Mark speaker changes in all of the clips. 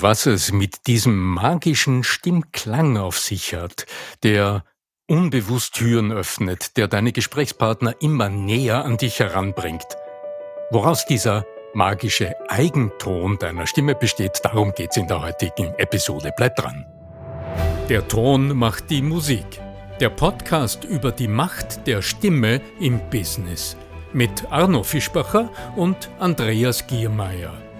Speaker 1: Was es mit diesem magischen Stimmklang auf sich hat, der unbewusst Türen öffnet, der deine Gesprächspartner immer näher an dich heranbringt. Woraus dieser magische Eigenton deiner Stimme besteht, darum geht's in der heutigen Episode. Bleib dran. Der Ton macht die Musik. Der Podcast über die Macht der Stimme im Business. Mit Arno Fischbacher und Andreas Giermeier.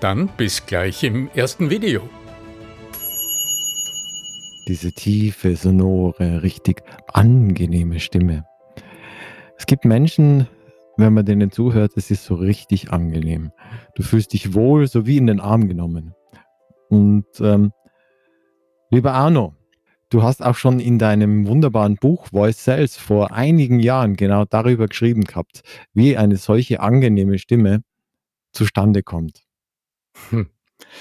Speaker 1: dann bis gleich im ersten Video.
Speaker 2: Diese tiefe, sonore, richtig angenehme Stimme. Es gibt Menschen, wenn man denen zuhört, es ist so richtig angenehm. Du fühlst dich wohl, so wie in den Arm genommen. Und ähm, lieber Arno, du hast auch schon in deinem wunderbaren Buch Voice Cells vor einigen Jahren genau darüber geschrieben gehabt, wie eine solche angenehme Stimme zustande kommt.
Speaker 1: Hm.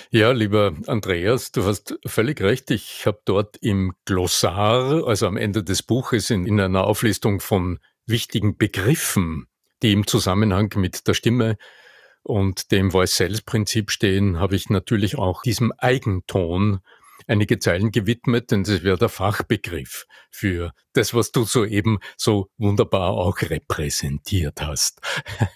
Speaker 1: Ja, lieber Andreas, du hast völlig recht. Ich habe dort im Glossar, also am Ende des Buches, in, in einer Auflistung von wichtigen Begriffen, die im Zusammenhang mit der Stimme und dem Voice-Sales-Prinzip stehen, habe ich natürlich auch diesem Eigenton einige Zeilen gewidmet, denn das wäre der Fachbegriff für das, was du soeben so wunderbar auch repräsentiert hast.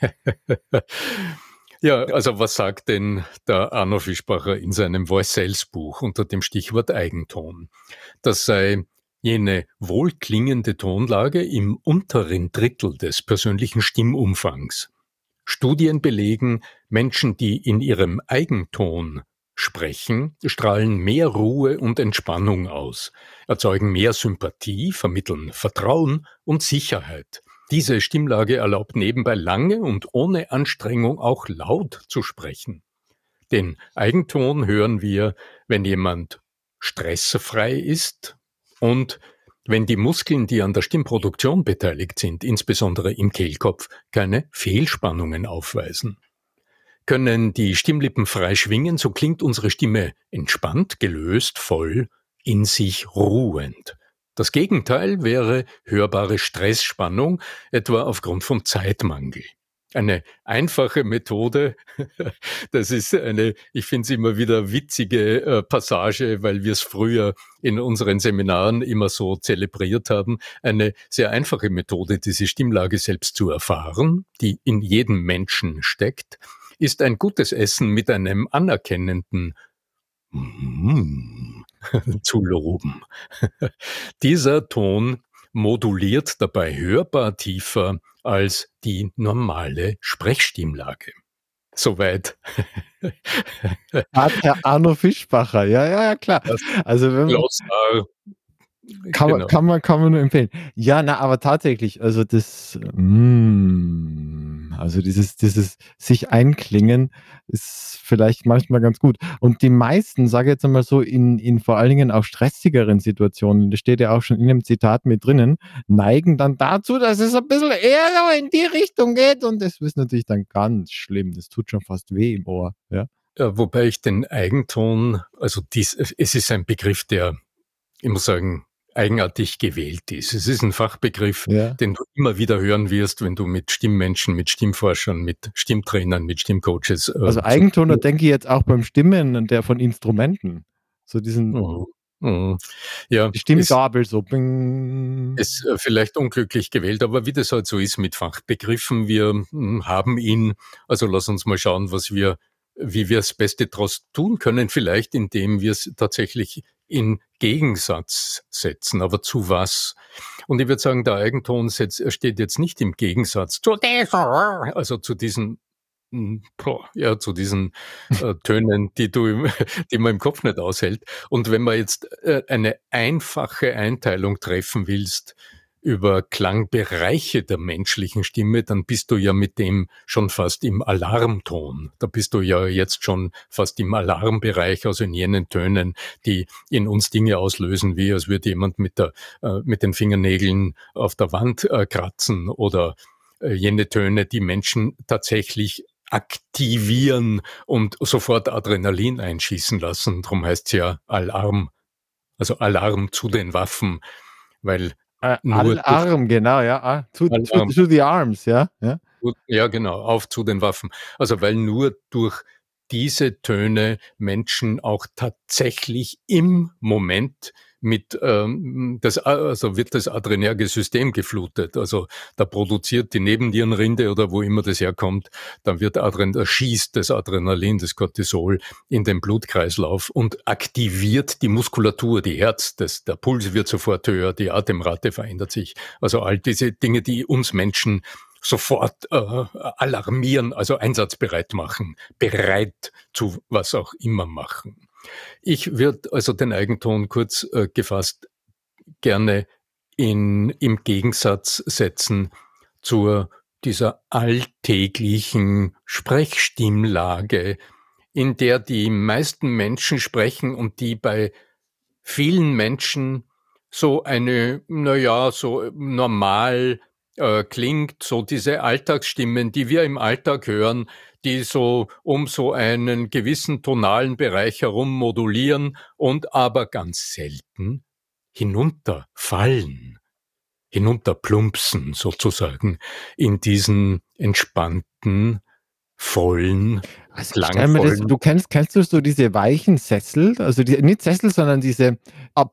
Speaker 1: Ja, also was sagt denn der Arno Fischbacher in seinem Voice Sales Buch unter dem Stichwort Eigenton? Das sei jene wohlklingende Tonlage im unteren Drittel des persönlichen Stimmumfangs. Studien belegen, Menschen, die in ihrem Eigenton sprechen, strahlen mehr Ruhe und Entspannung aus, erzeugen mehr Sympathie, vermitteln Vertrauen und Sicherheit. Diese Stimmlage erlaubt nebenbei lange und ohne Anstrengung auch laut zu sprechen. Den Eigenton hören wir, wenn jemand stressfrei ist und wenn die Muskeln, die an der Stimmproduktion beteiligt sind, insbesondere im Kehlkopf, keine Fehlspannungen aufweisen. Können die Stimmlippen frei schwingen, so klingt unsere Stimme entspannt, gelöst, voll, in sich ruhend. Das Gegenteil wäre hörbare Stressspannung, etwa aufgrund von Zeitmangel. Eine einfache Methode, das ist eine, ich finde es immer wieder witzige äh, Passage, weil wir es früher in unseren Seminaren immer so zelebriert haben. Eine sehr einfache Methode, diese Stimmlage selbst zu erfahren, die in jedem Menschen steckt, ist ein gutes Essen mit einem anerkennenden mm zu loben. Dieser Ton moduliert dabei hörbar tiefer als die normale Sprechstimmlage. Soweit.
Speaker 2: Hat Herr Arno Fischbacher, ja, ja, ja, klar. also wenn man, kann, genau. man, kann, man, kann man nur empfehlen. Ja, na, aber tatsächlich, also das, mm, also dieses, dieses sich einklingen ist vielleicht manchmal ganz gut. Und die meisten, sage ich jetzt einmal so, in, in vor allen Dingen auch stressigeren Situationen, das steht ja auch schon in dem Zitat mit drinnen, neigen dann dazu, dass es ein bisschen eher in die Richtung geht. Und das ist natürlich dann ganz schlimm. Das tut schon fast weh im Ohr, ja.
Speaker 1: Ja, wobei ich den Eigenton, also dies, es ist ein Begriff, der, ich muss sagen, eigenartig gewählt ist. Es ist ein Fachbegriff, ja. den du immer wieder hören wirst, wenn du mit Stimmmenschen, mit Stimmforschern, mit Stimmtrainern, mit Stimmcoaches.
Speaker 2: Äh, also Eigenton, da denke ich jetzt auch beim Stimmen der von Instrumenten. So diesen. Oh. Mhm. Ja, die Stimmgabel so. Bing.
Speaker 1: Ist äh, vielleicht unglücklich gewählt, aber wie das halt so ist mit Fachbegriffen, wir hm, haben ihn, also lass uns mal schauen, was wir wie wir das Beste daraus tun können, vielleicht indem wir es tatsächlich in Gegensatz setzen. Aber zu was? Und ich würde sagen, der Eigenton steht jetzt nicht im Gegensatz zu also zu diesen hm, ja, zu diesen äh, Tönen, die du, die man im Kopf nicht aushält. Und wenn man jetzt äh, eine einfache Einteilung treffen willst, über Klangbereiche der menschlichen Stimme, dann bist du ja mit dem schon fast im Alarmton. Da bist du ja jetzt schon fast im Alarmbereich, also in jenen Tönen, die in uns Dinge auslösen, wie als würde jemand mit, der, äh, mit den Fingernägeln auf der Wand äh, kratzen oder äh, jene Töne, die Menschen tatsächlich aktivieren und sofort Adrenalin einschießen lassen. Darum heißt es ja Alarm, also Alarm zu den Waffen, weil
Speaker 2: äh, Alarm, genau, ja. To, to, to, the arms, ja. ja.
Speaker 1: Ja, genau, auf zu den Waffen. Also weil nur durch diese Töne Menschen auch tatsächlich im Moment mit ähm, das also wird das adrenerge System geflutet. Also da produziert die Nebennierenrinde oder wo immer das herkommt, dann wird Adren da schießt das Adrenalin, das Cortisol in den Blutkreislauf und aktiviert die Muskulatur, die Herz, das, der Puls wird sofort höher, die Atemrate verändert sich. Also all diese Dinge, die uns Menschen sofort äh, alarmieren, also einsatzbereit machen, bereit zu was auch immer machen. Ich würde also den Eigenton kurz äh, gefasst gerne in, im Gegensatz setzen zur dieser alltäglichen Sprechstimmlage, in der die meisten Menschen sprechen und die bei vielen Menschen so eine, naja, so normal äh, klingt, so diese Alltagsstimmen, die wir im Alltag hören, die so um so einen gewissen tonalen Bereich herum modulieren und aber ganz selten hinunterfallen, hinunterplumpsen sozusagen in diesen entspannten, vollen,
Speaker 2: also das, du kennst, kennst du so diese weichen Sessel, also die, nicht Sessel, sondern diese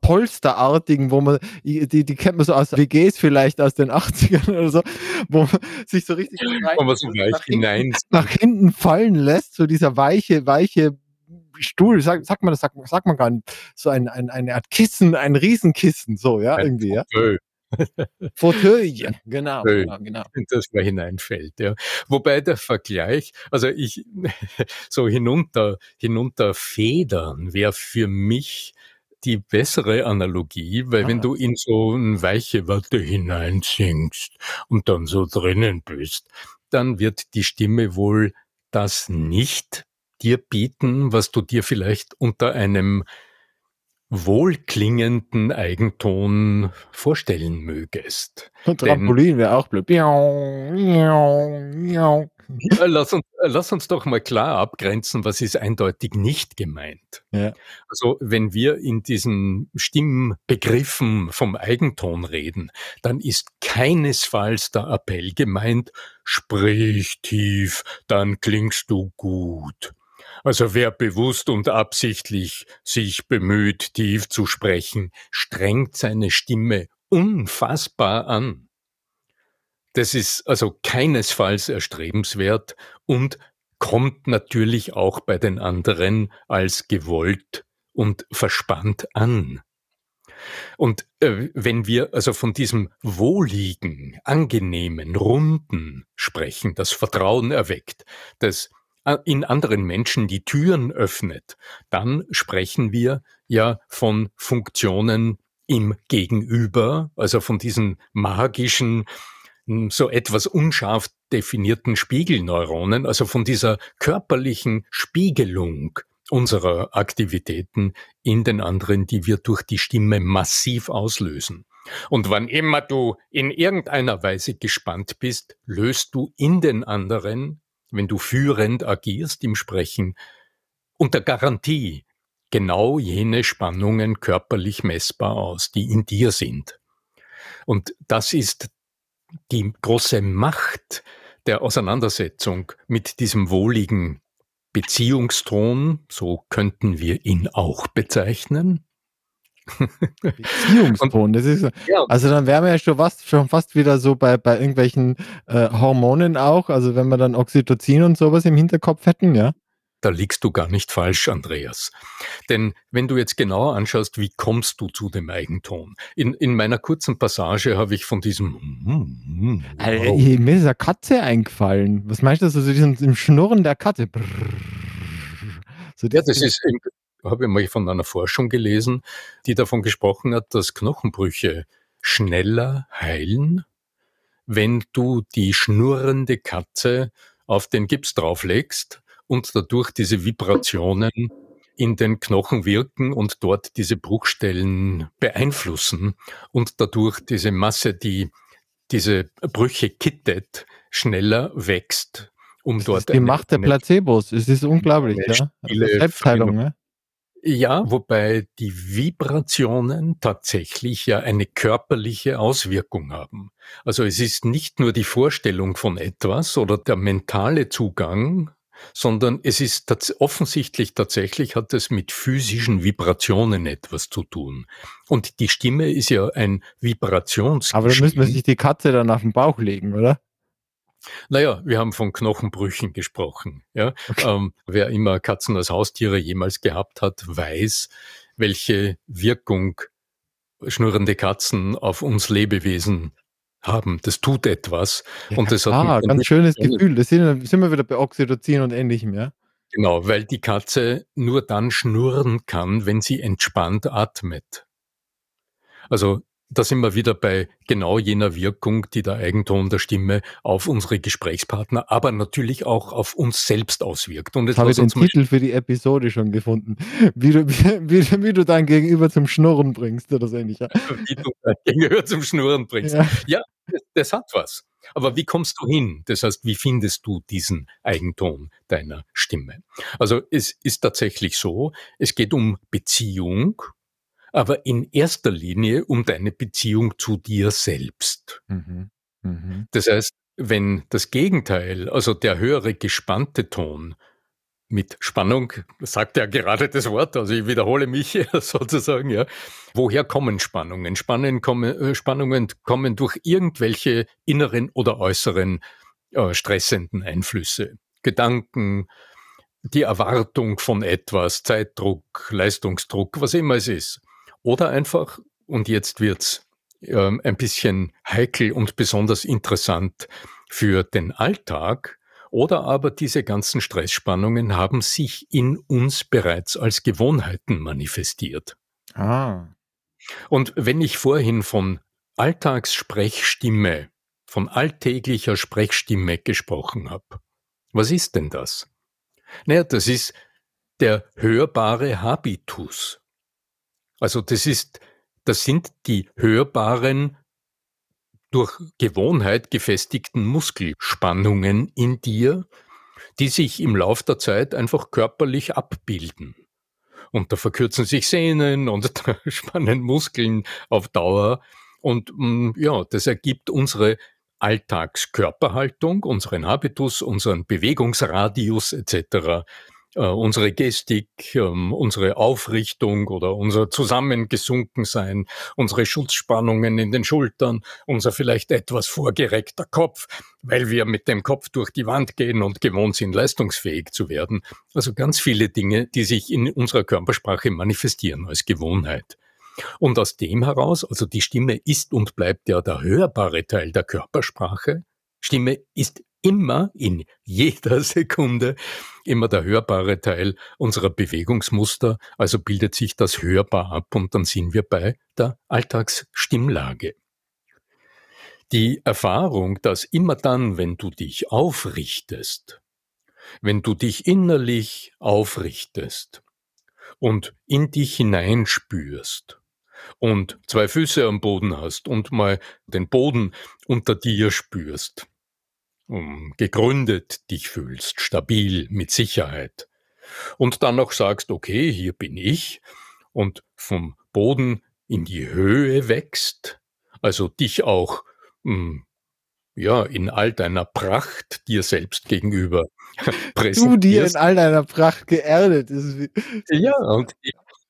Speaker 2: Polsterartigen, wo man, die, die kennt man so aus WGs vielleicht aus den 80ern oder so, wo man sich so richtig rein, wo man so weich nach, hinein nach hinten fallen lässt, so dieser weiche, weiche Stuhl, sagt sag man das, sagt, sagt man gar nicht, so ein, ein, eine Art Kissen, ein Riesenkissen, so, ja, irgendwie, ja. Fauteuil, genau, genau,
Speaker 1: genau. Das da hineinfällt, ja. Wobei der Vergleich, also ich, so hinunter, hinunterfedern wäre für mich die bessere Analogie, weil ah. wenn du in so eine weiche Watte hineinsingst und dann so drinnen bist, dann wird die Stimme wohl das nicht dir bieten, was du dir vielleicht unter einem wohlklingenden Eigenton vorstellen mögest.
Speaker 2: Und Trampolin wäre auch blöd.
Speaker 1: lass, uns, lass uns doch mal klar abgrenzen, was ist eindeutig nicht gemeint. Ja. Also wenn wir in diesen Stimmbegriffen vom Eigenton reden, dann ist keinesfalls der Appell gemeint, sprich tief, dann klingst du gut. Also wer bewusst und absichtlich sich bemüht, tief zu sprechen, strengt seine Stimme unfassbar an. Das ist also keinesfalls erstrebenswert und kommt natürlich auch bei den anderen als gewollt und verspannt an. Und äh, wenn wir also von diesem wohligen, angenehmen, runden sprechen, das Vertrauen erweckt, das in anderen Menschen die Türen öffnet, dann sprechen wir ja von Funktionen im Gegenüber, also von diesen magischen, hm, so etwas unscharf definierten Spiegelneuronen, also von dieser körperlichen Spiegelung unserer Aktivitäten in den anderen, die wir durch die Stimme massiv auslösen. Und wann immer du in irgendeiner Weise gespannt bist, löst du in den anderen wenn du führend agierst im Sprechen, unter Garantie genau jene Spannungen körperlich messbar aus, die in dir sind. Und das ist die große Macht der Auseinandersetzung mit diesem wohligen Beziehungston, so könnten wir ihn auch bezeichnen,
Speaker 2: Beziehungston, das ist, ja. also dann wären wir ja schon fast, schon fast wieder so bei, bei irgendwelchen äh, Hormonen auch, also wenn wir dann Oxytocin und sowas im Hinterkopf hätten, ja.
Speaker 1: Da liegst du gar nicht falsch, Andreas. Denn wenn du jetzt genauer anschaust, wie kommst du zu dem Eigenton? In, in meiner kurzen Passage habe ich von diesem
Speaker 2: wow. also, Mir ist eine Katze eingefallen. Was meinst du, so diesem Schnurren der Katze? Brrr.
Speaker 1: So ja, das ist habe ich mal von einer Forschung gelesen, die davon gesprochen hat, dass Knochenbrüche schneller heilen, wenn du die schnurrende Katze auf den Gips drauflegst und dadurch diese Vibrationen in den Knochen wirken und dort diese Bruchstellen beeinflussen und dadurch diese Masse, die diese Brüche kittet, schneller wächst,
Speaker 2: um das dort die Macht der Placebos. Es ist unglaublich, ja. Also Selbstheilung, ne?
Speaker 1: Ja, wobei die Vibrationen tatsächlich ja eine körperliche Auswirkung haben. Also es ist nicht nur die Vorstellung von etwas oder der mentale Zugang, sondern es ist tats offensichtlich tatsächlich hat es mit physischen Vibrationen etwas zu tun. Und die Stimme ist ja ein Vibrations.
Speaker 2: Aber da müssen wir sich die Katze dann auf den Bauch legen, oder?
Speaker 1: Naja, wir haben von Knochenbrüchen gesprochen. Ja? Okay. Ähm, wer immer Katzen als Haustiere jemals gehabt hat, weiß, welche Wirkung schnurrende Katzen auf uns Lebewesen haben. Das tut etwas.
Speaker 2: Ja, und das ah, hat ganz schönes Gefühl. Da sind, sind wir wieder bei Oxytocin und ähnlichem, ja?
Speaker 1: Genau, weil die Katze nur dann schnurren kann, wenn sie entspannt atmet. Also da sind wir wieder bei genau jener Wirkung, die der Eigenton der Stimme auf unsere Gesprächspartner, aber natürlich auch auf uns selbst auswirkt.
Speaker 2: Und jetzt habe ich den Titel für die Episode schon gefunden. Wie du, wie, wie du dein Gegenüber zum Schnurren bringst oder so ähnlich. Ja? Wie du
Speaker 1: dein Gegenüber zum Schnurren bringst. Ja, ja das, das hat was. Aber wie kommst du hin? Das heißt, wie findest du diesen Eigenton deiner Stimme? Also es ist tatsächlich so, es geht um Beziehung aber in erster Linie um deine Beziehung zu dir selbst. Mhm. Mhm. Das heißt, wenn das Gegenteil, also der höhere gespannte Ton mit Spannung, sagt ja gerade das Wort, also ich wiederhole mich sozusagen, ja. Woher kommen Spannungen? Spannungen kommen, äh, Spannungen kommen durch irgendwelche inneren oder äußeren äh, stressenden Einflüsse. Gedanken, die Erwartung von etwas, Zeitdruck, Leistungsdruck, was immer es ist. Oder einfach, und jetzt wird's ähm, ein bisschen heikel und besonders interessant für den Alltag, oder aber diese ganzen Stressspannungen haben sich in uns bereits als Gewohnheiten manifestiert. Ah. Und wenn ich vorhin von Alltagssprechstimme, von alltäglicher Sprechstimme gesprochen habe, was ist denn das? Naja, das ist der hörbare Habitus. Also das ist, das sind die hörbaren, durch Gewohnheit gefestigten Muskelspannungen in dir, die sich im Lauf der Zeit einfach körperlich abbilden. Und da verkürzen sich Sehnen und da spannen Muskeln auf Dauer. Und mm, ja, das ergibt unsere Alltagskörperhaltung, unseren Habitus, unseren Bewegungsradius etc äh, unsere Gestik, ähm, unsere Aufrichtung oder unser Zusammengesunkensein, unsere Schutzspannungen in den Schultern, unser vielleicht etwas vorgereckter Kopf, weil wir mit dem Kopf durch die Wand gehen und gewohnt sind, leistungsfähig zu werden. Also ganz viele Dinge, die sich in unserer Körpersprache manifestieren als Gewohnheit. Und aus dem heraus, also die Stimme ist und bleibt ja der hörbare Teil der Körpersprache. Stimme ist immer in jeder Sekunde immer der hörbare Teil unserer Bewegungsmuster, also bildet sich das hörbar ab und dann sind wir bei der Alltagsstimmlage. Die Erfahrung, dass immer dann, wenn du dich aufrichtest, wenn du dich innerlich aufrichtest und in dich hineinspürst und zwei Füße am Boden hast und mal den Boden unter dir spürst, gegründet dich fühlst, stabil, mit Sicherheit. Und dann noch sagst, okay, hier bin ich und vom Boden in die Höhe wächst, also dich auch hm, ja, in all deiner Pracht dir selbst gegenüber
Speaker 2: präsentierst. Du dir in all deiner Pracht geerdet.
Speaker 1: ja, und,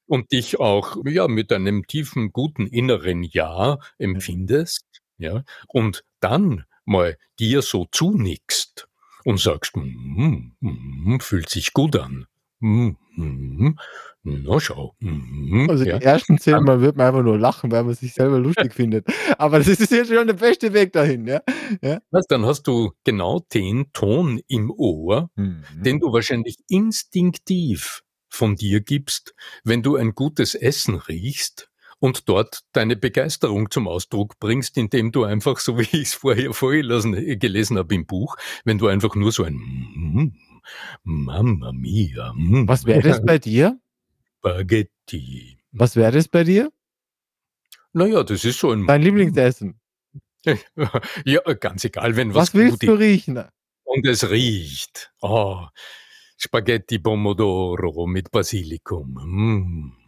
Speaker 1: und dich auch ja, mit einem tiefen, guten inneren Ja empfindest. Ja, und dann mal dir so zunickst und sagst, mm, mm, fühlt sich gut an. Mm, mm, na schau.
Speaker 2: Mm, also ja. die ersten zehn Mal wird man einfach nur lachen, weil man sich selber lustig findet. Aber das ist jetzt schon der beste Weg dahin, ja. ja?
Speaker 1: Dann hast du genau den Ton im Ohr, mhm. den du wahrscheinlich instinktiv von dir gibst, wenn du ein gutes Essen riechst und dort deine Begeisterung zum Ausdruck bringst, indem du einfach, so wie ich es vorher vorgelesen gelesen habe im Buch, wenn du einfach nur so ein mm, Mamma mia.
Speaker 2: Mm. Was wäre das bei dir?
Speaker 1: Spaghetti.
Speaker 2: Was wäre das bei dir?
Speaker 1: Naja, das ist so ein.
Speaker 2: Dein Lieblingsessen.
Speaker 1: ja, ganz egal, wenn was.
Speaker 2: Was willst du riechen?
Speaker 1: Und es riecht. Oh, Spaghetti Pomodoro mit Basilikum. Mm.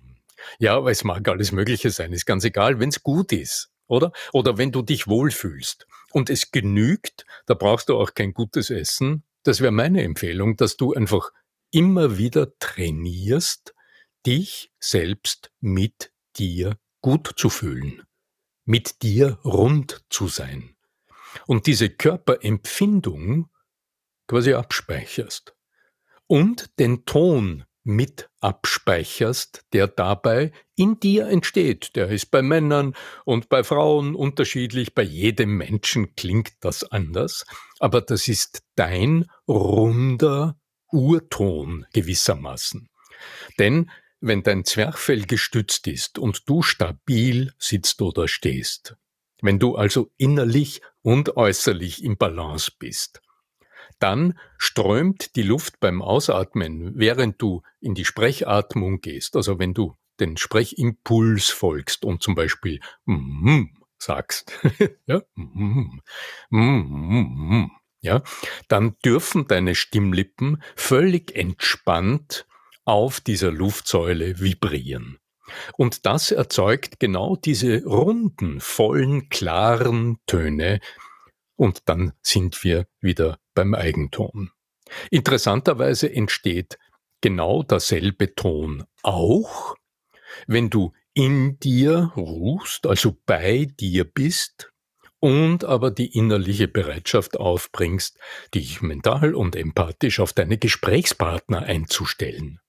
Speaker 1: Ja, aber es mag alles Mögliche sein. Ist ganz egal, wenn es gut ist, oder? Oder wenn du dich wohlfühlst und es genügt, da brauchst du auch kein gutes Essen. Das wäre meine Empfehlung, dass du einfach immer wieder trainierst, dich selbst mit dir gut zu fühlen, mit dir rund zu sein und diese Körperempfindung quasi abspeicherst und den Ton mit abspeicherst, der dabei in dir entsteht. Der ist bei Männern und bei Frauen unterschiedlich, bei jedem Menschen klingt das anders, aber das ist dein runder Urton gewissermaßen. Denn wenn dein Zwerchfell gestützt ist und du stabil sitzt oder stehst, wenn du also innerlich und äußerlich im Balance bist, dann strömt die Luft beim Ausatmen, während du in die Sprechatmung gehst, also wenn du den Sprechimpuls folgst und zum Beispiel mm, sagst, ja, mm, mm, ja, dann dürfen deine Stimmlippen völlig entspannt auf dieser Luftsäule vibrieren. Und das erzeugt genau diese runden, vollen, klaren Töne. Und dann sind wir wieder beim Eigenton. Interessanterweise entsteht genau derselbe Ton auch, wenn du in dir ruhst, also bei dir bist und aber die innerliche Bereitschaft aufbringst, dich mental und empathisch auf deine Gesprächspartner einzustellen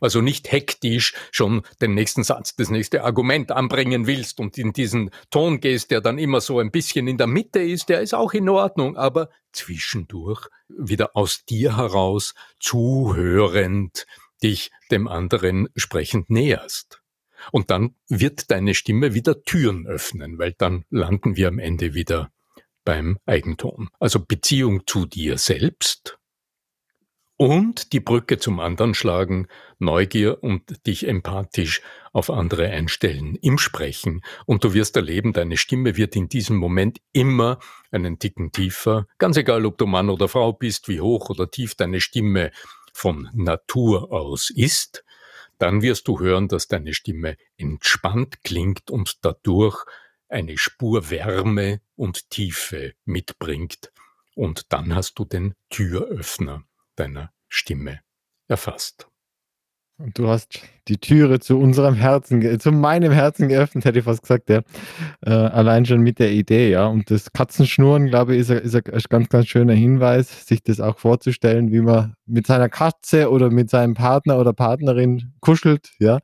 Speaker 1: also nicht hektisch schon den nächsten Satz, das nächste Argument anbringen willst und in diesen Ton gehst, der dann immer so ein bisschen in der Mitte ist, der ist auch in Ordnung, aber zwischendurch wieder aus dir heraus zuhörend dich dem anderen sprechend näherst. Und dann wird deine Stimme wieder Türen öffnen, weil dann landen wir am Ende wieder beim Eigenton. Also Beziehung zu dir selbst und die Brücke zum anderen schlagen, Neugier und dich empathisch auf andere einstellen im Sprechen. Und du wirst erleben, deine Stimme wird in diesem Moment immer einen Ticken tiefer. Ganz egal, ob du Mann oder Frau bist, wie hoch oder tief deine Stimme von Natur aus ist, dann wirst du hören, dass deine Stimme entspannt klingt und dadurch eine Spur Wärme und Tiefe mitbringt. Und dann hast du den Türöffner deiner Stimme erfasst.
Speaker 2: Und du hast die Türe zu unserem Herzen, zu meinem Herzen geöffnet, hätte ich fast gesagt, ja. Äh, allein schon mit der Idee, ja. Und das Katzenschnurren, glaube ich, ist, ein, ist ein ganz, ganz schöner Hinweis, sich das auch vorzustellen, wie man mit seiner Katze oder mit seinem Partner oder Partnerin kuschelt, ja.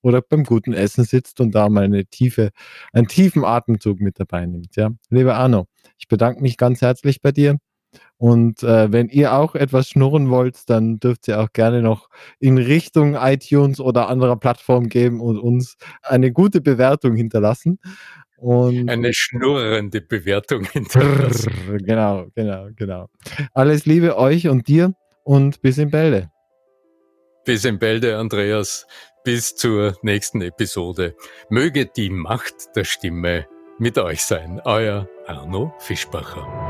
Speaker 2: Oder beim guten Essen sitzt und da mal eine tiefe, einen tiefen Atemzug mit dabei nimmt, ja. Lieber Arno, ich bedanke mich ganz herzlich bei dir und äh, wenn ihr auch etwas schnurren wollt, dann dürft ihr auch gerne noch in Richtung iTunes oder anderer Plattform geben und uns eine gute Bewertung hinterlassen.
Speaker 1: Und eine schnurrende Bewertung hinterlassen.
Speaker 2: Genau, genau, genau. Alles Liebe euch und dir und bis in Bälde.
Speaker 1: Bis in Bälde, Andreas. Bis zur nächsten Episode. Möge die Macht der Stimme mit euch sein. Euer Arno Fischbacher.